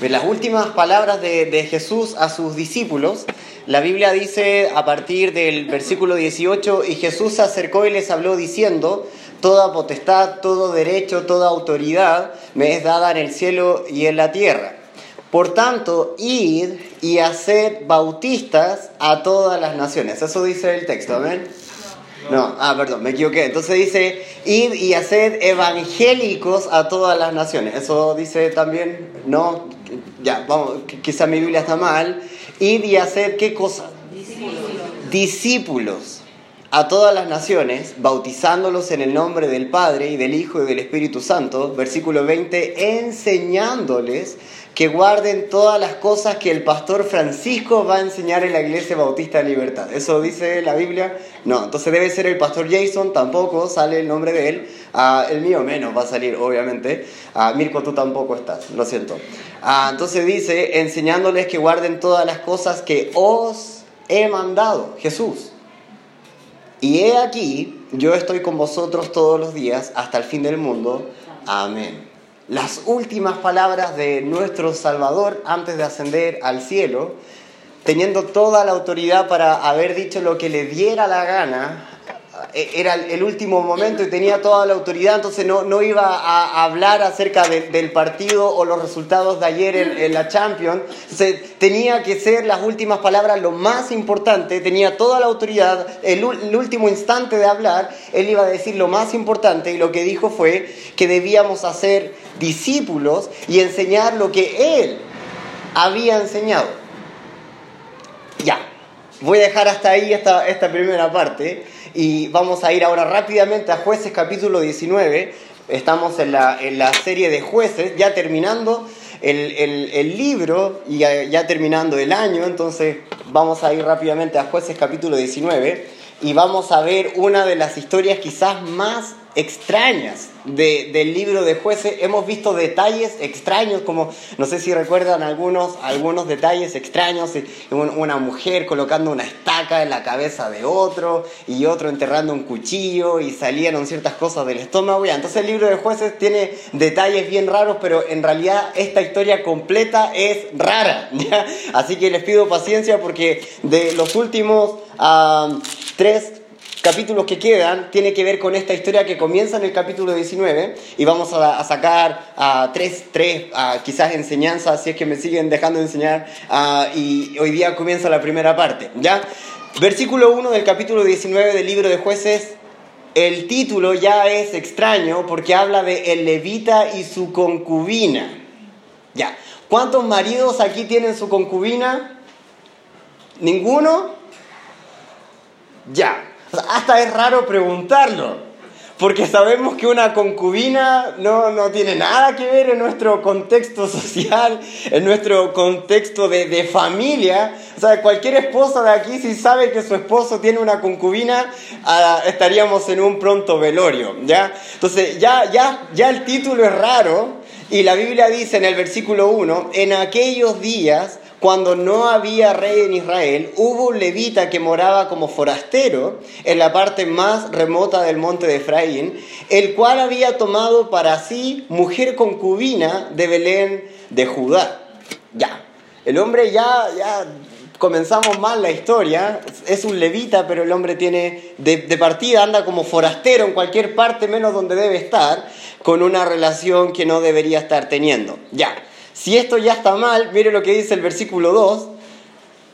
Las últimas palabras de, de, Jesús a sus discípulos, la Biblia dice a partir del versículo 18, y Jesús se acercó y les habló diciendo, Toda potestad, todo derecho, toda autoridad me es dada en el cielo y en la tierra. Por tanto, id y haced bautistas a todas las naciones. Eso dice el texto, amén. No, ah, perdón, me equivoqué. Entonces dice, id y haced evangélicos a todas las naciones. Eso dice también, no, ya, vamos, quizá mi Biblia está mal. Y haced qué cosa? Discípulos. Discípulos a todas las naciones, bautizándolos en el nombre del Padre y del Hijo y del Espíritu Santo, versículo 20, enseñándoles que guarden todas las cosas que el pastor Francisco va a enseñar en la Iglesia Bautista de Libertad. ¿Eso dice la Biblia? No, entonces debe ser el pastor Jason, tampoco sale el nombre de él. Ah, el mío menos va a salir, obviamente. Ah, Mirko, tú tampoco estás, lo siento. Ah, entonces dice, enseñándoles que guarden todas las cosas que os he mandado, Jesús. Y he aquí, yo estoy con vosotros todos los días hasta el fin del mundo. Amén. Las últimas palabras de nuestro Salvador antes de ascender al cielo, teniendo toda la autoridad para haber dicho lo que le diera la gana era el último momento y tenía toda la autoridad, entonces no, no iba a hablar acerca del partido o los resultados de ayer en, la Champions. Entonces, tenía que ser las últimas palabras lo más importante, tenía toda la autoridad, el, el último instante de hablar, él iba a decir lo más importante y lo que dijo fue que debíamos hacer discípulos y enseñar lo que él había enseñado. Ya, voy a dejar hasta ahí esta, esta primera parte. Y vamos a ir ahora rápidamente a jueces capítulo 19. Estamos en la, en la serie de jueces, ya terminando el, el, libro y ya, ya, terminando el año. Entonces vamos a ir rápidamente a jueces capítulo 19 y vamos a ver una de las historias quizás más extrañas del libro de jueces. Hemos visto detalles extraños, como no sé si recuerdan algunos, algunos detalles extraños, una mujer colocando una estaca en la cabeza de otro y otro enterrando un cuchillo y salieron ciertas cosas del estómago. Entonces el libro de jueces tiene detalles bien raros, pero en realidad esta historia completa es rara. Así que les pido paciencia porque de los últimos uh, tres capítulos que quedan tiene que ver con esta historia que comienza en el capítulo 19 y vamos a, sacar tres, tres quizás enseñanzas, si es que me siguen dejando enseñar, y hoy día comienza la primera parte, ¿ya? Versículo 1 del capítulo 19 del libro de jueces, el título ya es extraño porque habla de el levita y su concubina, ¿ya? ¿Cuántos maridos aquí tienen su concubina? ¿Ninguno? Ya, hasta es raro preguntarlo, porque sabemos que una concubina no, no, tiene nada que ver en nuestro contexto social, en nuestro contexto de, de, familia. O sea, cualquier esposa de aquí, si sabe que su esposo tiene una concubina, ah, estaríamos en un pronto velorio, ¿ya? Entonces, ya, ya, ya el título es raro, y la Biblia dice en el versículo 1, en aquellos días cuando no había rey en Israel, hubo un levita que moraba como forastero en la parte más remota del monte de Efraín, el cual había tomado para sí mujer concubina de Belén de Judá. Ya, el hombre ya, ya comenzamos mal la historia, es un levita, pero el hombre tiene de, de, partida, anda como forastero en cualquier parte menos donde debe estar, con una relación que no debería estar teniendo. Ya. Si esto ya está mal, mire lo que dice el versículo 2.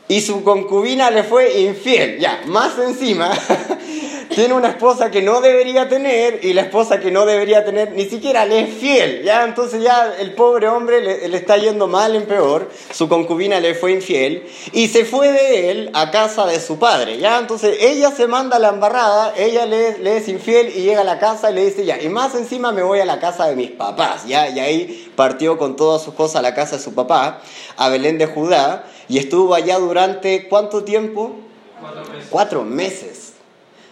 Y su concubina le fue infiel. Ya, más encima, tiene una esposa que no debería tener y la esposa que no debería tener ni siquiera le es fiel. Ya, entonces ya el pobre hombre le, está yendo mal en peor. Su concubina le fue infiel y se fue de él a casa de su padre. Ya, entonces ella se manda a la embarrada, ella le, le, es infiel y llega a la casa y le dice ya, y más encima me voy a la casa de mis papás. Ya, y ahí partió con todas sus cosas a la casa de su papá, a Belén de Judá, y estuvo allá durante ¿cuánto tiempo? Cuatro meses. Cuatro meses.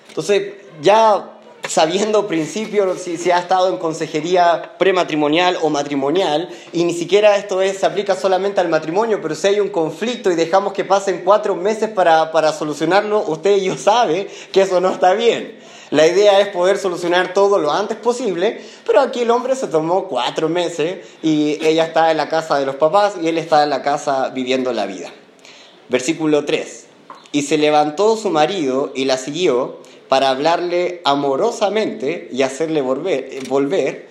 Entonces, ya sabiendo principio si, si, ha estado en consejería prematrimonial o matrimonial, y ni siquiera esto es, se aplica solamente al matrimonio, pero si hay un conflicto y dejamos que pasen cuatro meses para, para solucionarlo, usted y yo sabe que eso no está bien. La idea es poder solucionar todo lo antes posible, pero aquí el hombre se tomó cuatro meses y ella está en la casa de los papás y él está en la casa viviendo la vida. Versículo 3. Y se levantó su marido y la siguió para hablarle amorosamente y hacerle volver, volver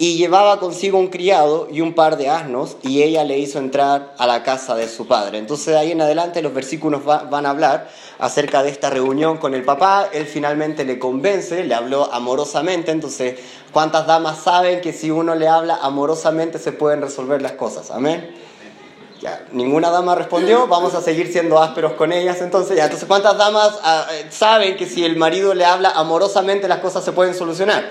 y llevaba consigo un criado y un par de asnos, y ella le hizo entrar a la casa de su padre. Entonces de ahí en adelante los versículos van a hablar acerca de esta reunión con el papá. Él finalmente le convence, le habló amorosamente. Entonces, ¿cuántas damas saben que si uno le habla amorosamente se pueden resolver las cosas? Amén. Ya, ninguna dama respondió, vamos a seguir siendo ásperos con ellas entonces. Ya, entonces, ¿cuántas damas eh, saben que si el marido le habla amorosamente las cosas se pueden solucionar?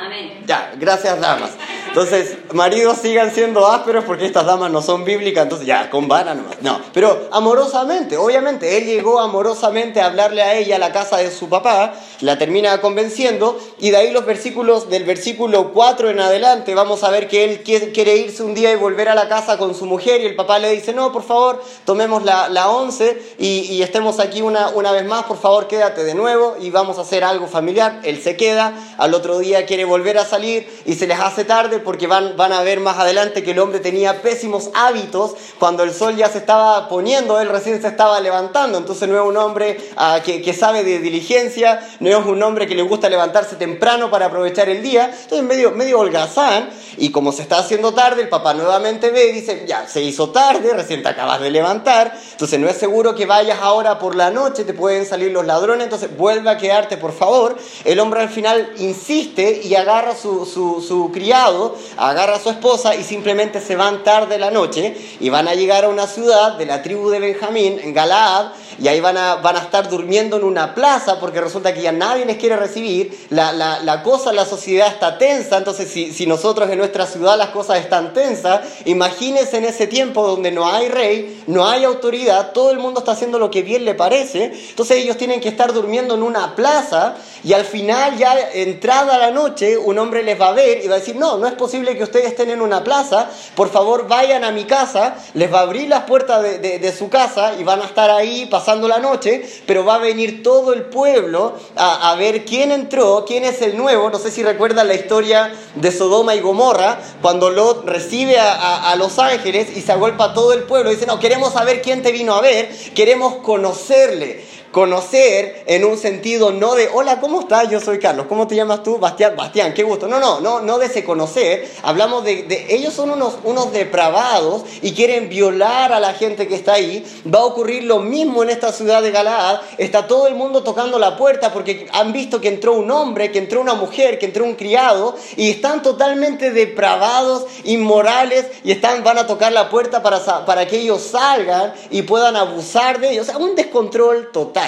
Amén. Ya, gracias damas. Entonces, maridos sigan siendo ásperos porque estas damas no son bíblicas, entonces ya, con vara nomás. No, pero amorosamente, obviamente, él llegó amorosamente a hablarle a ella a la casa de su papá, la termina convenciendo, y de ahí los versículos, del versículo 4 en adelante, vamos a ver que él quiere irse un día y volver a la casa con su mujer, y el papá le dice, no, por favor, tomemos la, la once y, y, estemos aquí una, una vez más, por favor, quédate de nuevo y vamos a hacer algo familiar. Él se queda, al otro día quiere volver a salir y se les hace tarde porque van, van a ver más adelante que el hombre tenía pésimos hábitos cuando el sol ya se estaba poniendo, él recién se estaba levantando, entonces no es un hombre ah, que, que, sabe de diligencia, no es un hombre que le gusta levantarse temprano para aprovechar el día, entonces medio, medio holgazán y como se está haciendo tarde, el papá nuevamente ve y dice, ya, se hizo tarde, recién te acabas de levantar, entonces no es seguro que vayas ahora por la noche, te pueden salir los ladrones, entonces vuelve a quedarte por favor, el hombre al final insiste y agarra su, su, su criado, agarra a su esposa y simplemente se van tarde la noche y van a llegar a una ciudad de la tribu de Benjamín, en Galaad, y ahí van a, van a estar durmiendo en una plaza porque resulta que ya nadie les quiere recibir, la, la, la cosa, la sociedad está tensa, entonces si, si, nosotros en nuestra ciudad las cosas están tensas, imagínense en ese tiempo donde no hay rey, no hay autoridad, todo el mundo está haciendo lo que bien le parece, entonces ellos tienen que estar durmiendo en una plaza y al final ya entrada la noche un hombre les va a ver y va a decir, no, no es posible que ustedes estén en una plaza, por favor vayan a mi casa, les va a abrir las puertas de, su casa y van a estar ahí pasando la noche, pero va a venir todo el pueblo a, ver quién entró, quién es el nuevo. No sé si recuerdan la historia de Sodoma y Gomorra, cuando Lot recibe a, a, a los ángeles y se agolpa todo el pueblo. Dice, no, queremos saber quién te vino a ver, queremos conocerle conocer en un sentido no de, hola, ¿cómo estás? Yo soy Carlos, ¿cómo te llamas tú? Bastián, Bastián, qué gusto. No, no, no, no de ese conocer, hablamos de, ellos son unos, unos depravados y quieren violar a la gente que está ahí. Va a ocurrir lo mismo en esta ciudad de Galaad, está todo el mundo tocando la puerta porque han visto que entró un hombre, que entró una mujer, que entró un criado y están totalmente depravados, inmorales y están, van a tocar la puerta para, para que ellos salgan y puedan abusar de ellos. O sea, un descontrol total.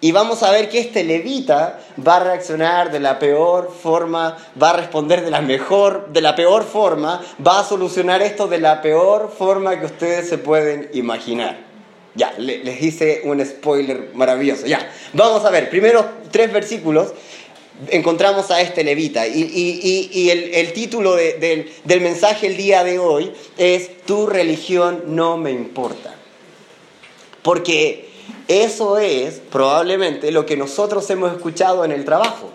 Y vamos a ver que este levita va a reaccionar de la peor forma, va a responder de la mejor, de la peor forma, va a solucionar esto de la peor forma que ustedes se pueden imaginar. Ya, les hice un spoiler maravilloso. Ya, vamos a ver, primero tres versículos encontramos a este levita. Y, el, título de, de, del mensaje el día de hoy es Tu religión no me importa. Porque eso es probablemente lo que nosotros hemos escuchado en el trabajo.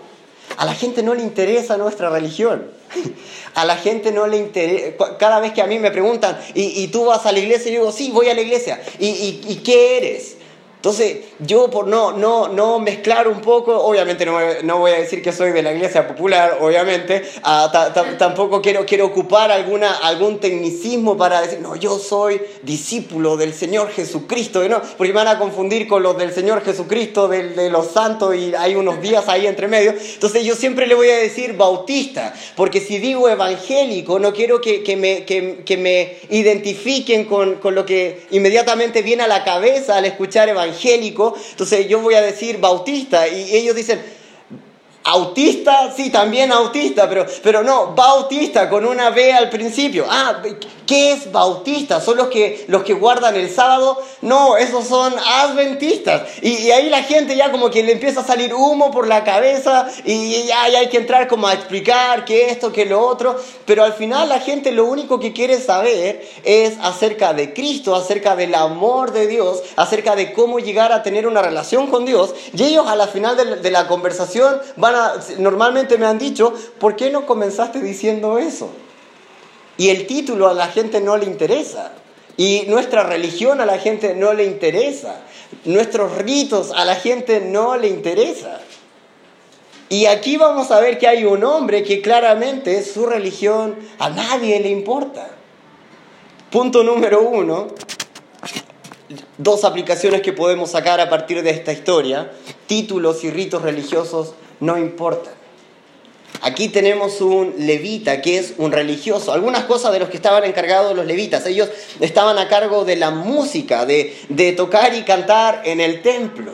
A la gente no le interesa nuestra religión. A la gente no le interesa. Cada vez que a mí me preguntan, ¿y, tú vas a la iglesia? Yo digo, sí, voy a la iglesia. ¿Y, y, y qué eres? Entonces, yo por no, no, no mezclar un poco, obviamente no, no voy a decir que soy de la iglesia popular, obviamente, ta, tampoco quiero, quiero ocupar alguna, algún tecnicismo para decir, no, yo soy discípulo del Señor Jesucristo, ¿no? porque me van a confundir con los del Señor Jesucristo, del, de los santos, y hay unos días ahí entre medio. Entonces, yo siempre le voy a decir bautista, porque si digo evangélico, no quiero que, que, me, que, que me identifiquen con, con lo que inmediatamente viene a la cabeza al escuchar evangélico evangélico, entonces yo voy a decir bautista y ellos dicen, autista, sí, también autista, pero, pero no, bautista con una B al principio. Ah, ¿Qué es bautista? ¿Son los que, los que guardan el sábado? No, esos son adventistas. Y, ahí la gente ya como que le empieza a salir humo por la cabeza y ya, hay que entrar como a explicar qué esto, qué lo otro. Pero al final la gente lo único que quiere saber es acerca de Cristo, acerca del amor de Dios, acerca de cómo llegar a tener una relación con Dios. Y ellos a la final de la, de la conversación van normalmente me han dicho, ¿por qué no comenzaste diciendo eso? Y el título a la gente no le interesa. Y nuestra religión a la gente no le interesa. Nuestros ritos a la gente no le interesa. Y aquí vamos a ver que hay un hombre que claramente su religión a nadie le importa. Punto número uno, dos aplicaciones que podemos sacar a partir de esta historia. Títulos y ritos religiosos no importan. Aquí tenemos un levita que es un religioso. Algunas cosas de los que estaban encargados los levitas. Ellos estaban a cargo de la música, de, de tocar y cantar en el templo.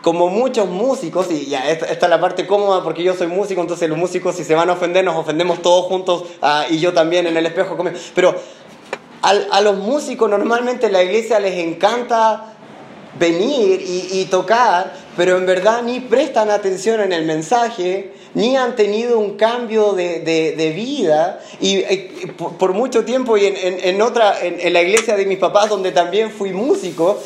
Como muchos músicos, y ya esta, es la parte cómoda porque yo soy músico, entonces los músicos si se van a ofender nos ofendemos todos juntos ah, y yo también en el espejo. Pero a, a los músicos normalmente la iglesia les encanta venir y, y, tocar, pero en verdad ni prestan atención en el mensaje, ni han tenido un cambio de, de, vida. Y eh, por, mucho tiempo, y en, en, otra, en, la iglesia de mis papás, donde también fui músico,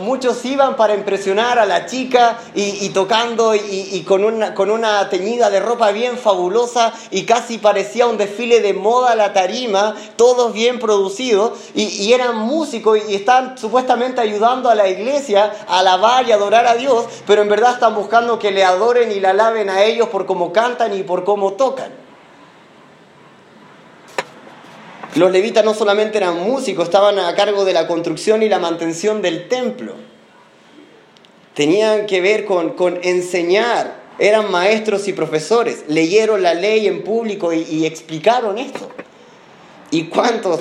muchos iban para impresionar a la chica y, tocando y, y, con, una, con una teñida de ropa bien fabulosa y casi parecía un desfile de moda la tarima, todos bien producidos, y, eran músicos y están supuestamente ayudando a la iglesia a alabar y adorar a Dios, pero en verdad están buscando que le adoren y la alaben a ellos por como cantan y por cómo tocan. Los levitas no solamente eran músicos, estaban a cargo de la construcción y la mantención del templo. Tenían que ver con, enseñar, eran maestros y profesores, leyeron la ley en público y, y explicaron esto. ¿Y cuántos,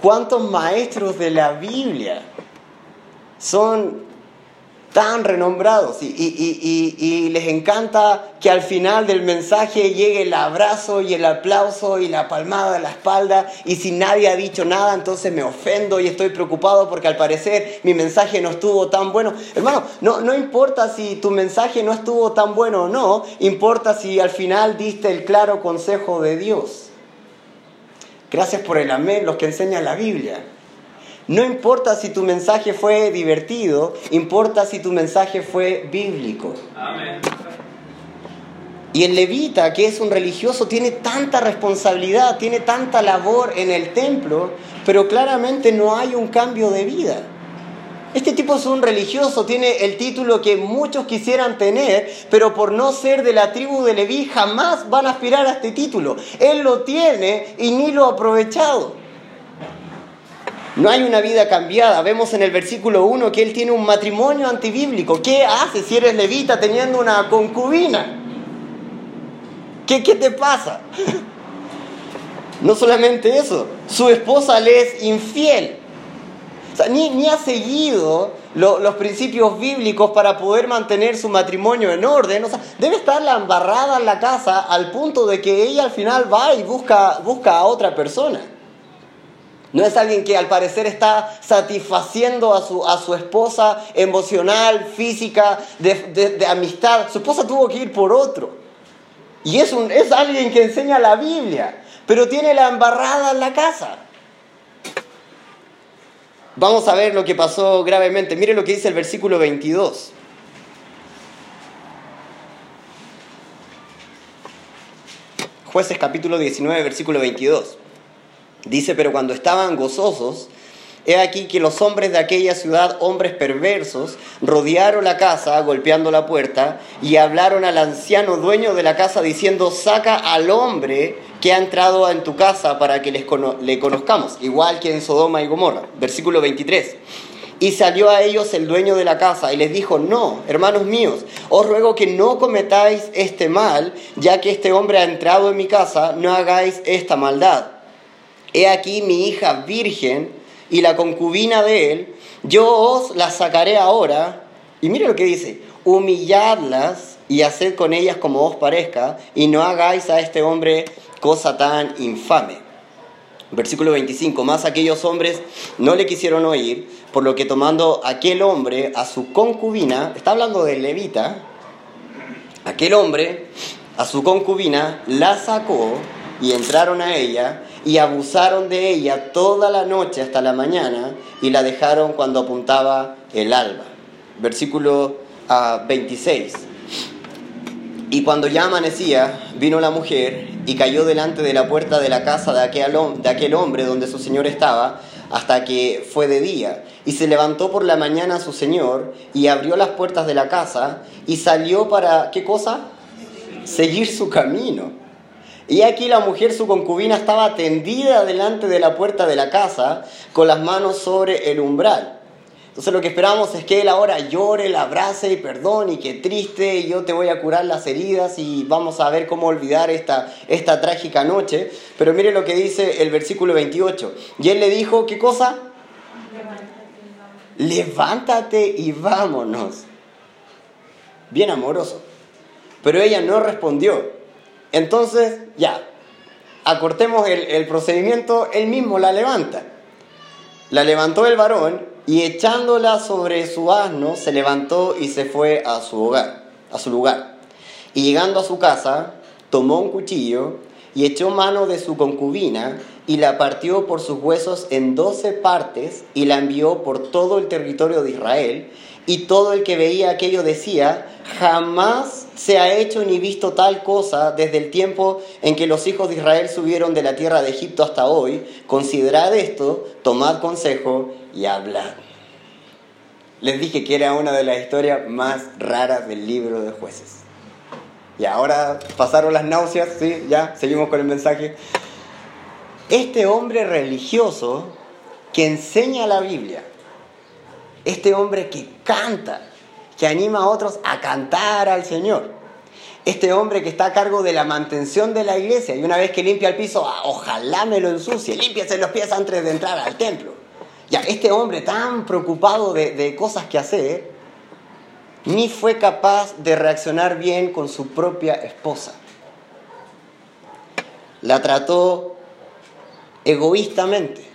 cuántos maestros de la Biblia son tan renombrados y, les encanta que al final del mensaje llegue el abrazo y el aplauso y la palmada de la espalda y si nadie ha dicho nada entonces me ofendo y estoy preocupado porque al parecer mi mensaje no estuvo tan bueno. Hermano, no, no importa si tu mensaje no estuvo tan bueno o no, importa si al final diste el claro consejo de Dios. Gracias por el amén, los que enseñan la Biblia. No importa si tu mensaje fue divertido, importa si tu mensaje fue bíblico. Y el levita, que es un religioso, tiene tanta responsabilidad, tiene tanta labor en el templo, pero claramente no hay un cambio de vida. Este tipo es un religioso, tiene el título que muchos quisieran tener, pero por no ser de la tribu de Leví jamás van a aspirar a este título. Él lo tiene y ni lo ha aprovechado. No hay una vida cambiada. Vemos en el versículo 1 que él tiene un matrimonio antibíblico. ¿Qué hace si eres levita teniendo una concubina? ¿Qué, qué te pasa? No solamente eso, su esposa le es infiel. O sea, ni, ni, ha seguido los principios bíblicos para poder mantener su matrimonio en orden. O sea, debe estar la embarrada en la casa al punto de que ella al final va y busca, busca a otra persona. No es alguien que al parecer está satisfaciendo a su, a su esposa emocional, física, de, amistad. Su esposa tuvo que ir por otro. Y es, un, es alguien que enseña la Biblia, pero tiene la embarrada en la casa. Vamos a ver lo que pasó gravemente. Mire lo que dice el versículo 22. Jueces capítulo 19, versículo 22. Dice, pero cuando estaban gozosos, he aquí que los hombres de aquella ciudad, hombres perversos, rodearon la casa, golpeando la puerta, y hablaron al anciano dueño de la casa diciendo, saca al hombre que ha entrado en tu casa para que les le conozcamos, igual que en Sodoma y Gomorra. Versículo 23. Y salió a ellos el dueño de la casa y les dijo, no, hermanos míos, os ruego que no cometáis este mal, ya que este hombre ha entrado en mi casa, no hagáis esta maldad he aquí mi hija virgen y la concubina de él, yo os las sacaré ahora. Y mire lo que dice, humilladlas y haced con ellas como os parezca, y no hagáis a este hombre cosa tan infame. Versículo 25, más aquellos hombres no le quisieron oír, por lo que tomando aquel hombre a su concubina, está hablando de levita, aquel hombre a su concubina la sacó y entraron a ella y abusaron de ella toda la noche hasta la mañana y la dejaron cuando apuntaba el alba. Versículo 26. Ah, y cuando ya amanecía, vino la mujer y cayó delante de la puerta de la casa de aquel, de aquel hombre donde su señor estaba, hasta que fue de día. Y se levantó por la mañana su señor y abrió las puertas de la casa y salió para, ¿qué cosa? Seguir su camino. Y aquí la mujer, su concubina, estaba tendida delante de la puerta de la casa con las manos sobre el umbral. Entonces lo que esperamos es que él ahora llore, la abrace y perdone y que triste, yo te voy a curar las heridas y vamos a ver cómo olvidar esta, esta trágica noche. Pero mire lo que dice el versículo 28. Y él le dijo, ¿qué cosa? Levántate y vámonos. Bien amoroso. Pero ella no respondió. Entonces, ya, acortemos el, procedimiento, él mismo la levanta. La levantó el varón y echándola sobre su asno, se levantó y se fue a su hogar, a su lugar. Y llegando a su casa, tomó un cuchillo y echó mano de su concubina y la partió por sus huesos en doce partes y la envió por todo el territorio de Israel. Y todo el que veía aquello decía, jamás se ha hecho ni visto tal cosa desde el tiempo en que los hijos de Israel subieron de la tierra de Egipto hasta hoy. Considerad esto, tomad consejo y hablar. Les dije que era una de las historias más raras del libro de jueces. Y ahora pasaron las náuseas, ¿sí? Ya, seguimos con el mensaje. Este hombre religioso que enseña la Biblia, este hombre que canta, que anima a otros a cantar al Señor, este hombre que está a cargo de la mantención de la iglesia y una vez que limpia el piso, ah, ojalá me lo ensucie, límpiese los pies antes de entrar al templo. Ya, este hombre tan preocupado de, cosas que hacer, ni fue capaz de reaccionar bien con su propia esposa. La trató egoístamente.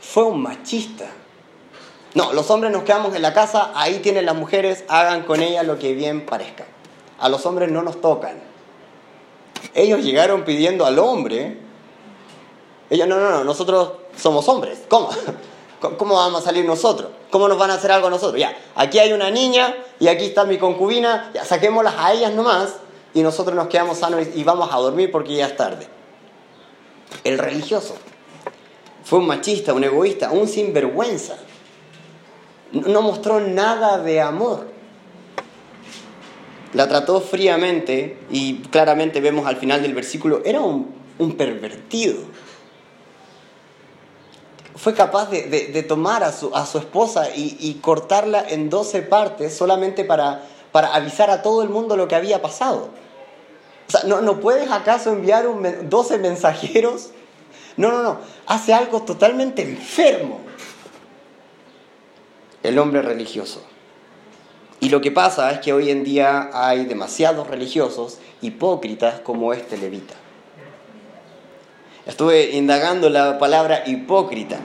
Fue un machista. No, los hombres nos quedamos en la casa, ahí tienen las mujeres, hagan con ellas lo que bien parezca. A los hombres no nos tocan. Ellos llegaron pidiendo al hombre. Ellos, no, no, no, nosotros somos hombres. ¿Cómo? ¿Cómo vamos a salir nosotros? ¿Cómo nos van a hacer algo nosotros? Ya, aquí hay una niña y aquí está mi concubina, ya saquémoslas a ellas nomás y nosotros nos quedamos sanos y vamos a dormir porque ya es tarde. El religioso fue un machista, un egoísta, un sinvergüenza. No mostró nada de amor. La trató fríamente y claramente vemos al final del versículo, era un, pervertido fue capaz de, tomar a su, a su esposa y, cortarla en 12 partes solamente para, para avisar a todo el mundo lo que había pasado. O sea, ¿no, ¿no puedes acaso enviar un, 12 mensajeros? No, no, no. Hace algo totalmente enfermo. El hombre religioso. Y lo que pasa es que hoy en día hay demasiados religiosos hipócritas como este levita. Estuve indagando la palabra hipócrita.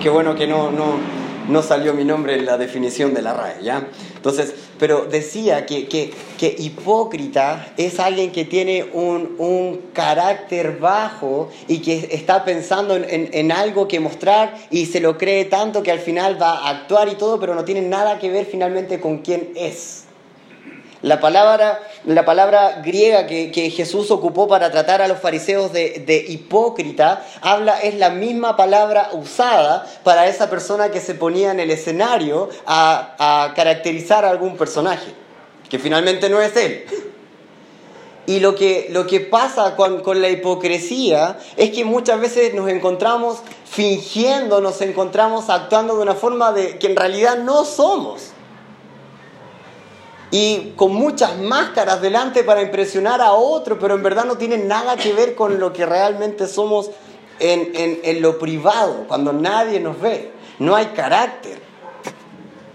Qué bueno que no, no, no salió mi nombre en la definición de la RAE, ¿ya? Entonces, pero decía que, que, que hipócrita es alguien que tiene un, un, carácter bajo y que está pensando en, en, algo que mostrar y se lo cree tanto que al final va a actuar y todo, pero no tiene nada que ver finalmente con quién es. La palabra, la palabra griega que, Jesús ocupó para tratar a los fariseos de, hipócrita habla, es la misma palabra usada para esa persona que se ponía en el escenario a, caracterizar a algún personaje, que finalmente no es él. Y lo que, lo que pasa con, con, la hipocresía es que muchas veces nos encontramos fingiendo, nos encontramos actuando de una forma de, que en realidad no somos y con muchas máscaras delante para impresionar a otro, pero en verdad no tiene nada que ver con lo que realmente somos en, en, en lo privado, cuando nadie nos ve. No hay carácter.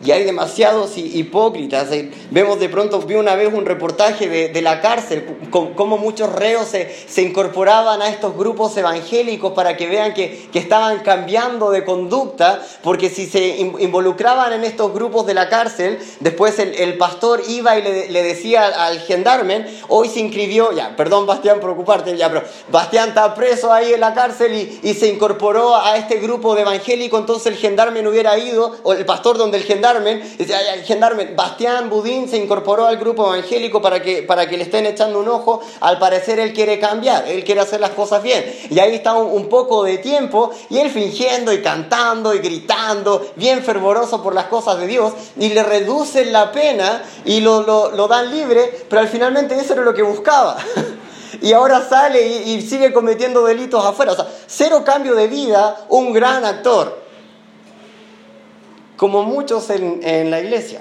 Y hay demasiados hipócritas. Eh, vemos de pronto, vi una vez un reportaje de, la cárcel, cómo muchos reos se, incorporaban a estos grupos evangélicos para que vean que, estaban cambiando de conducta, porque si se involucraban en estos grupos de la cárcel, después el, pastor iba y le, decía al, gendarme, hoy se inscribió, ya, perdón Bastián por ocuparte, ya, pero Bastián está preso ahí en la cárcel y, se incorporó a este grupo de evangélicos, entonces el gendarme no hubiera ido, o el pastor donde el gendarme dice, el gendarme, Bastián Budín se incorporó al grupo evangélico para que, para que le estén echando un ojo, al parecer él quiere cambiar, él quiere hacer las cosas bien. Y ahí está un, poco de tiempo y él fingiendo y cantando y gritando, bien fervoroso por las cosas de Dios, y le reducen la pena y lo, lo, dan libre, pero al finalmente eso era lo que buscaba. y ahora sale y, y, sigue cometiendo delitos afuera. O sea, cero cambio de vida, un gran actor como muchos en, la iglesia.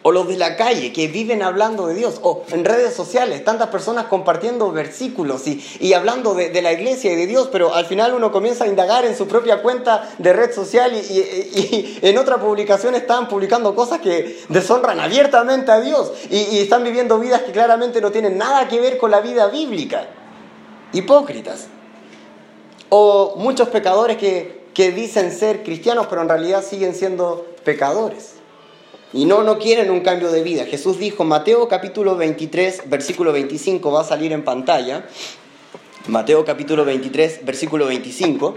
O los de la calle que viven hablando de Dios. O en redes sociales, tantas personas compartiendo versículos y, hablando de, la iglesia y de Dios, pero al final uno comienza a indagar en su propia cuenta de red social y, y en otra publicación están publicando cosas que deshonran abiertamente a Dios y están viviendo vidas que claramente no tienen nada que ver con la vida bíblica. Hipócritas. O muchos pecadores que que dicen ser cristianos, pero en realidad siguen siendo pecadores. Y no, no quieren un cambio de vida. Jesús dijo, Mateo capítulo 23, versículo 25, va a salir en pantalla. Mateo capítulo 23, versículo 25.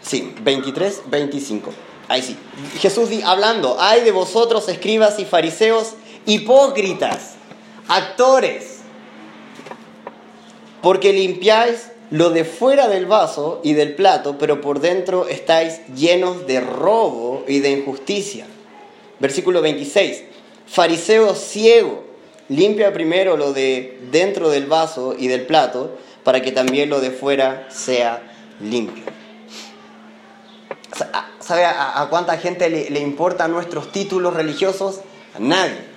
Sí, 23, 25. Ahí sí. Jesús hablando, hay de vosotros escribas y fariseos hipócritas, actores, porque limpiáis lo de fuera del vaso y del plato, pero por dentro estáis llenos de robo y de injusticia. Versículo 26. Fariseo ciego, limpia primero lo de dentro del vaso y del plato, para que también lo de fuera sea limpio. ¿Sabe a, cuánta gente le, le importan nuestros títulos religiosos? A nadie.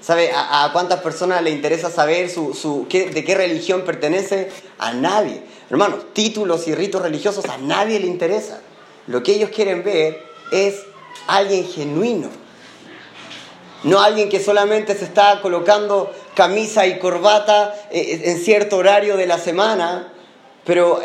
¿Sabe a, cuántas personas le interesa saber su, de qué religión pertenece? A nadie. Hermanos, títulos y ritos religiosos a nadie le interesa. Lo que ellos quieren ver es alguien genuino. No alguien que solamente se está colocando camisa y corbata eh, en cierto horario de la semana pero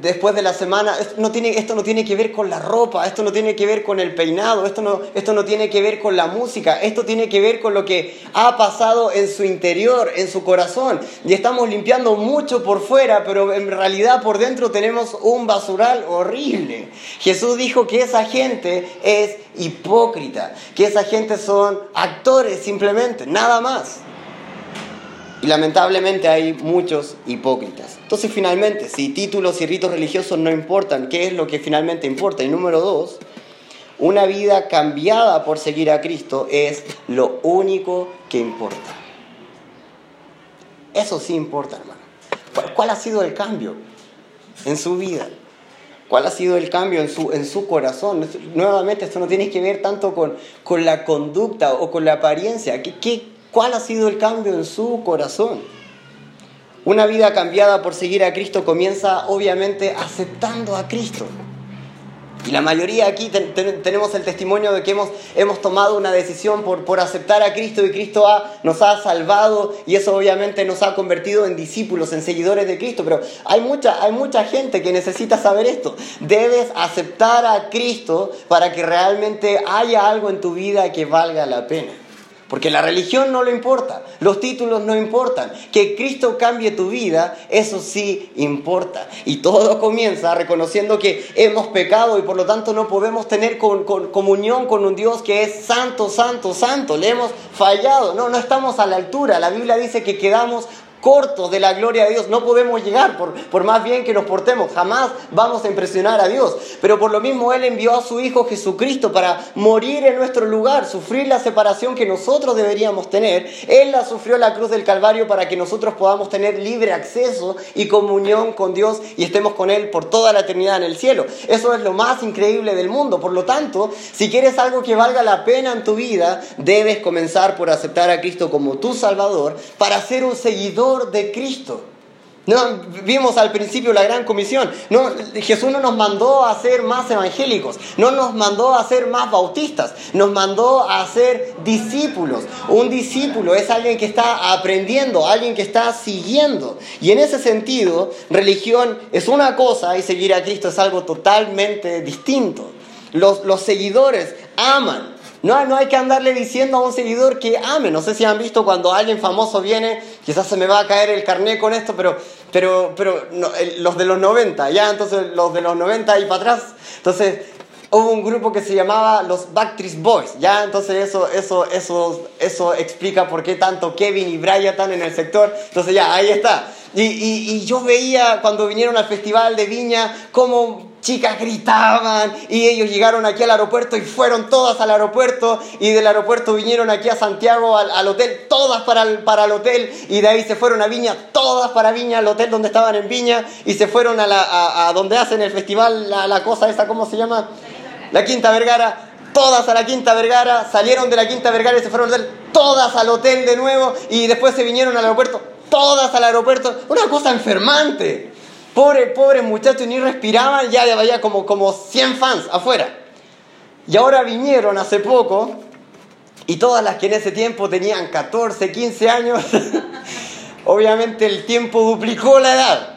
después de la semana, esto no, tiene, esto no tiene que ver con la ropa, esto no tiene que ver con el peinado, esto no, esto no tiene que ver con la música, esto tiene que ver con lo que ha pasado en su interior, en su corazón. Y estamos limpiando mucho por fuera, pero en realidad por dentro tenemos un basural horrible. Jesús dijo que esa gente es hipócrita, que esa gente son actores simplemente, nada más. Y lamentablemente hay muchos hipócritas. Entonces finalmente, si títulos y ritos religiosos no importan, ¿qué es lo que finalmente importa? Y número dos, una vida cambiada por seguir a Cristo es lo único que importa. Eso sí importa, hermano. ¿Cuál ha sido el cambio en su vida? ¿Cuál ha sido el cambio en su, en su corazón? Nuevamente, esto no tiene que ver tanto con, con la conducta o con la apariencia. ¿Qué, ¿Cuál ha sido el cambio en su corazón? Una vida cambiada por seguir a Cristo comienza obviamente aceptando a Cristo. Y la mayoría aquí tenemos el testimonio de que hemos, hemos tomado una decisión por, por aceptar a Cristo y Cristo nos ha salvado y eso obviamente nos ha convertido en discípulos, en seguidores de Cristo. Pero hay mucha, hay mucha gente que necesita saber esto. Debes aceptar a Cristo para que realmente haya algo en tu vida que valga la pena. Porque la religión no le importa, los títulos no importan. Que Cristo cambie tu vida, eso sí importa. Y todo comienza reconociendo que hemos pecado y por lo tanto no podemos tener comunión con un Dios que es santo, santo, santo. Le hemos fallado, no, no estamos a la altura. La Biblia dice que quedamos cortos de la gloria de Dios. No podemos llegar por, por más bien que nos portemos. Jamás vamos a impresionar a Dios. Pero por lo mismo Él envió a su Hijo Jesucristo para morir en nuestro lugar, sufrir la separación que nosotros deberíamos tener. Él la sufrió la cruz del Calvario para que nosotros podamos tener libre acceso y comunión con Dios y estemos con Él por toda la eternidad en el cielo. Eso es lo más increíble del mundo. Por lo tanto, si quieres algo que valga la pena en tu vida, debes comenzar por aceptar a Cristo como tu Salvador para ser un seguidor de Cristo. No, vimos al principio la gran comisión. No, Jesús no nos mandó a ser más evangélicos, no nos mandó a ser más bautistas, nos mandó a ser discípulos. Un discípulo es alguien que está aprendiendo, alguien que está siguiendo. Y en ese sentido, religión es una cosa y seguir a Cristo es algo totalmente distinto. Los, los seguidores aman, no, no hay que andarle diciendo a un seguidor que ame. No sé si han visto cuando alguien famoso viene, quizás se me va a caer el carné con esto, pero, pero, pero los de los 90, ya, entonces los de los 90 y para atrás. Entonces, hubo un grupo que se llamaba los Backstreet Boys, ¿ya? Entonces eso, eso, eso, eso explica por qué tanto Kevin y Brian están en el sector. Entonces ya, ahí está. Y, y, y yo veía cuando vinieron al Festival de Viña cómo chicas gritaban y ellos llegaron aquí al aeropuerto y fueron todas al aeropuerto y del aeropuerto vinieron aquí a Santiago al, hotel, todas para el, para el hotel y de ahí se fueron a Viña, todas para Viña, al hotel donde estaban en Viña y se fueron a, la, a, donde hacen el festival, la, la cosa esa, ¿cómo se llama? La Quinta Vergara todas a la Quinta Vergara, salieron de la Quinta Vergara y se fueron al hotel, todas al hotel de nuevo y después se vinieron al aeropuerto, todas al aeropuerto. Una cosa enfermante. Pobre, pobre muchachos, ni respiraban, ya había como, como 100 fans afuera. Y ahora vinieron hace poco, y todas las que en ese tiempo tenían 14, 15 años, obviamente el tiempo duplicó la edad.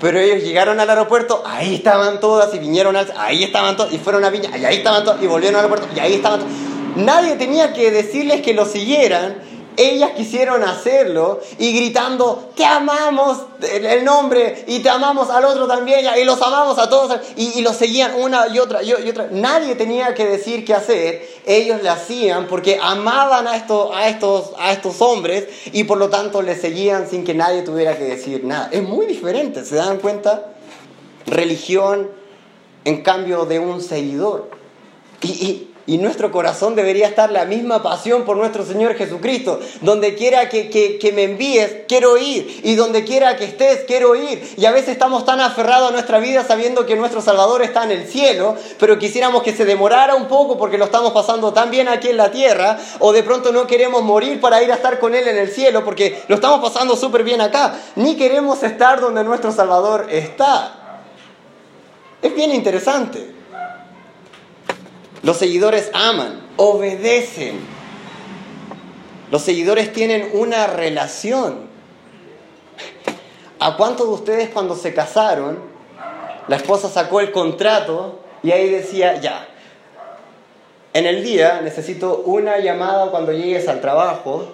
Pero ellos llegaron al aeropuerto, ahí estaban todas, y vinieron, al, ahí estaban todas, y fueron a Viña, y ahí estaban todas, y volvieron al aeropuerto, y ahí estaban todas. Nadie tenía que decirles que lo siguieran, ellas quisieron hacerlo y gritando, te amamos el nombre y te amamos al otro también y los amamos a todos y, los seguían una y otra y, otra. Nadie tenía que decir qué hacer, ellos le hacían porque amaban a estos, a, estos, a estos hombres y por lo tanto le seguían sin que nadie tuviera que decir nada. Es muy diferente, ¿se dan cuenta? Religión en cambio de un seguidor. y, y nuestro corazón debería estar la misma pasión por nuestro Señor Jesucristo. Donde quiera que, me envíes, quiero ir. Y donde quiera que estés, quiero ir. Y a veces estamos tan aferrados a nuestra vida sabiendo que nuestro Salvador está en el cielo, pero quisiéramos que se demorara un poco porque lo estamos pasando tan bien aquí en la tierra. O de pronto no queremos morir para ir a estar con Él en el cielo porque lo estamos pasando súper bien acá. Ni queremos estar donde nuestro Salvador está. Es bien interesante. Los seguidores aman, obedecen. Los seguidores tienen una relación. ¿A cuántos de ustedes cuando se casaron, la esposa sacó el contrato y ahí decía, ya, en el día necesito una llamada cuando llegues al trabajo,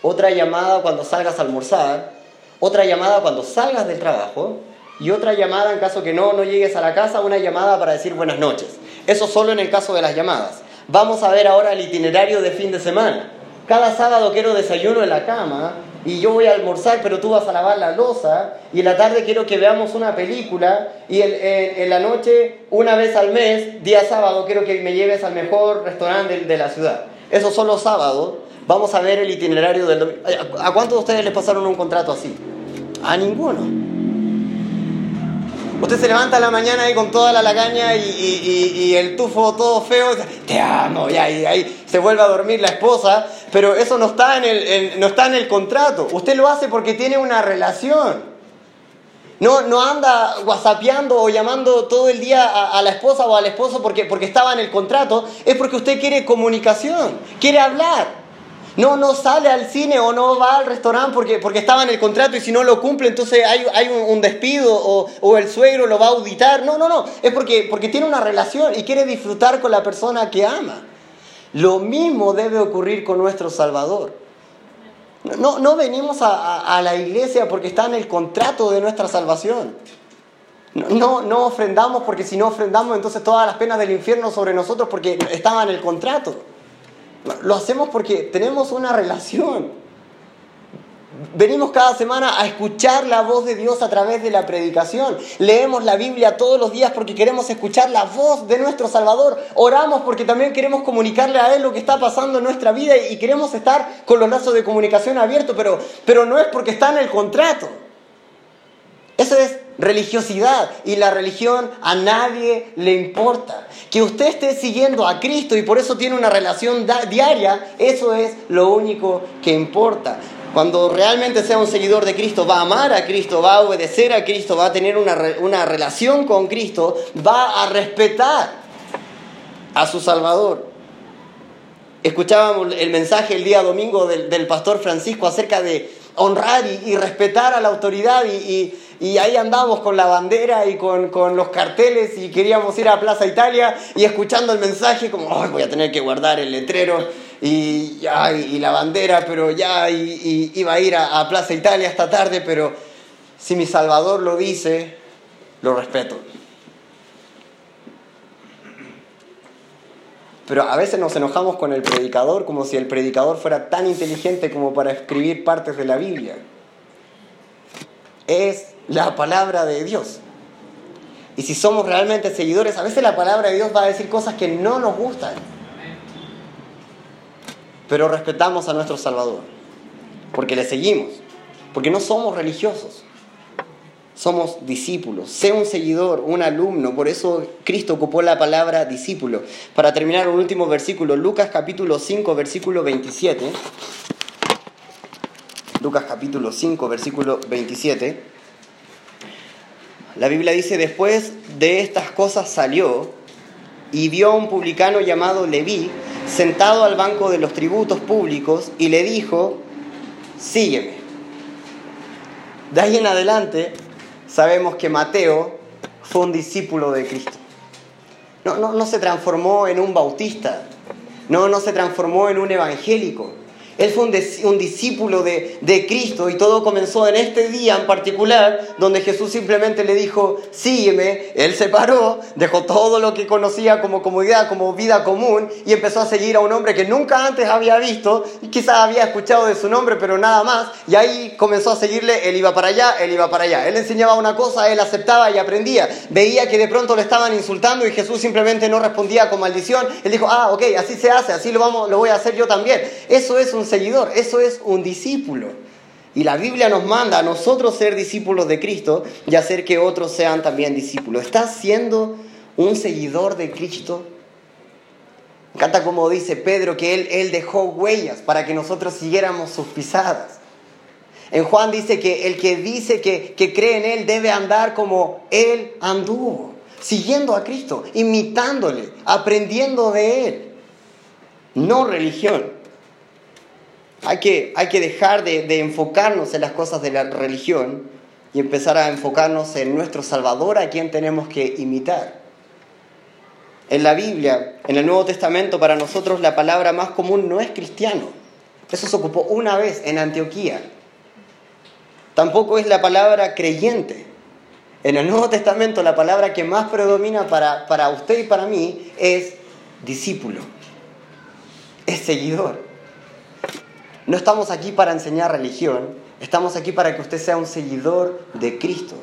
otra llamada cuando salgas a almorzar, otra llamada cuando salgas del trabajo y otra llamada en caso que no, no llegues a la casa, una llamada para decir buenas noches. Eso solo en el caso de las llamadas. Vamos a ver ahora el itinerario de fin de semana. Cada sábado quiero desayuno en la cama y yo voy a almorzar, pero tú vas a lavar la losa y en la tarde quiero que veamos una película y en, la noche, una vez al mes, día sábado, quiero que me lleves al mejor restaurante de, la ciudad. Eso solo sábado. Vamos a ver el itinerario del domingo. ¿A cuántos de ustedes les pasaron un contrato así? A ninguno. Usted se levanta a la mañana ahí con toda la lagaña y, el tufo todo feo, te amo, y ahí, se vuelve a dormir la esposa, pero eso no está en el, no está en el contrato. Usted lo hace porque tiene una relación. No, no anda whatsappeando o llamando todo el día a, a, la esposa o al esposo porque, porque estaba en el contrato, es porque usted quiere comunicación, quiere hablar. No, no sale al cine o no va al restaurante porque, porque estaba en el contrato y si no lo cumple entonces hay, hay un, despido o, o, el suegro lo va a auditar. No, no, no. Es porque, porque tiene una relación y quiere disfrutar con la persona que ama. Lo mismo debe ocurrir con nuestro Salvador. No, no venimos a, a, la iglesia porque está en el contrato de nuestra salvación. No, no ofrendamos porque si no ofrendamos entonces todas las penas del infierno sobre nosotros porque estaba en el contrato. Lo hacemos porque tenemos una relación. Venimos cada semana a escuchar la voz de Dios a través de la predicación. Leemos la Biblia todos los días porque queremos escuchar la voz de nuestro Salvador. Oramos porque también queremos comunicarle a Él lo que está pasando en nuestra vida y queremos estar con los lazos de comunicación abiertos, pero, pero no es porque está en el contrato. Eso es religiosidad y la religión a nadie le importa. Que usted esté siguiendo a Cristo y por eso tiene una relación diaria, eso es lo único que importa. Cuando realmente sea un seguidor de Cristo, va a amar a Cristo, va a obedecer a Cristo, va a tener una, una relación con Cristo, va a respetar a su Salvador. Escuchábamos el mensaje el día domingo del, pastor Francisco acerca de honrar y, respetar a la autoridad y, ahí andamos con la bandera y con, los carteles y queríamos ir a Plaza Italia y escuchando el mensaje como, voy a tener que guardar el letrero y, y la bandera, pero ya y, iba a ir a, a Plaza Italia esta tarde, pero si mi Salvador lo dice, lo respeto. Pero a veces nos enojamos con el predicador como si el predicador fuera tan inteligente como para escribir partes de la Biblia. Es la palabra de Dios. Y si somos realmente seguidores, a veces la palabra de Dios va a decir cosas que no nos gustan pero respetamos a nuestro Salvador, porque le seguimos, porque no somos religiosos, somos discípulos. Sé un seguidor, un alumno, por eso Cristo ocupó la palabra discípulo. Para terminar, un último versículo, Lucas capítulo 5, versículo 27. Lucas capítulo 5, versículo 27. La Biblia dice, después de estas cosas salió y vio a un publicano llamado Leví sentado al banco de los tributos públicos y le dijo, sígueme. De ahí en adelante sabemos que Mateo fue un discípulo de Cristo. No, no, no se transformó en un bautista, no, no se transformó en un evangélico él fue un, discípulo de, Cristo y todo comenzó en este día en particular donde Jesús simplemente le dijo, sígueme. Él se paró, dejó todo lo que conocía como comodidad, como vida común y empezó a seguir a un hombre que nunca antes había visto y quizás había escuchado de su nombre, pero nada más. Y ahí comenzó a seguirle, él iba para allá, él iba para allá. Él enseñaba una cosa, él aceptaba y aprendía. Veía que de pronto le estaban insultando y Jesús simplemente no respondía con maldición. Él dijo, ah, ok, así se hace, así lo, vamos, lo voy a hacer yo también. Eso es un seguidor, eso es un discípulo. Y la Biblia nos manda a nosotros ser discípulos de Cristo y hacer que otros sean también discípulos. ¿Estás siendo un seguidor de Cristo? Me encanta como dice Pedro que él, dejó huellas para que nosotros siguiéramos sus pisadas. En Juan dice que el que dice que cree en Él debe andar como Él anduvo, siguiendo a Cristo, imitándole, aprendiendo de Él. No religión. Hay que, hay que dejar de, enfocarnos en las cosas de la religión y empezar a enfocarnos en nuestro Salvador a quien tenemos que imitar. En la Biblia, en el Nuevo Testamento, para nosotros la palabra más común no es cristiano. Eso se ocupó una vez en Antioquía. Tampoco es la palabra creyente. En el Nuevo Testamento la palabra que más predomina para, para usted y para mí es discípulo, es seguidor. No estamos aquí para enseñar religión, estamos aquí para que usted sea un seguidor de Cristo.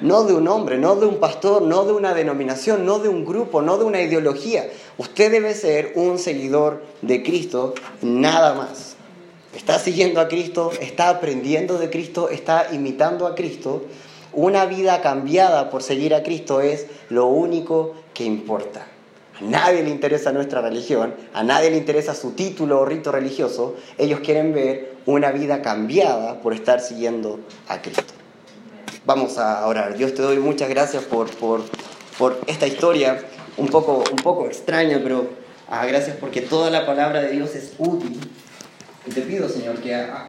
No de un hombre, no de un pastor, no de una denominación, no de un grupo, no de una ideología. Usted debe ser un seguidor de Cristo, nada más. Está siguiendo a Cristo, está aprendiendo de Cristo, está imitando a Cristo. Una vida cambiada por seguir a Cristo es lo único que importa. A nadie le interesa nuestra religión, a nadie le interesa su título o rito religioso. Ellos quieren ver una vida cambiada por estar siguiendo a Cristo. Vamos a orar. Dios te doy muchas gracias por, por, por esta historia un poco, un poco extraña, pero ah, gracias porque toda la palabra de Dios es útil. Te pido, Señor, que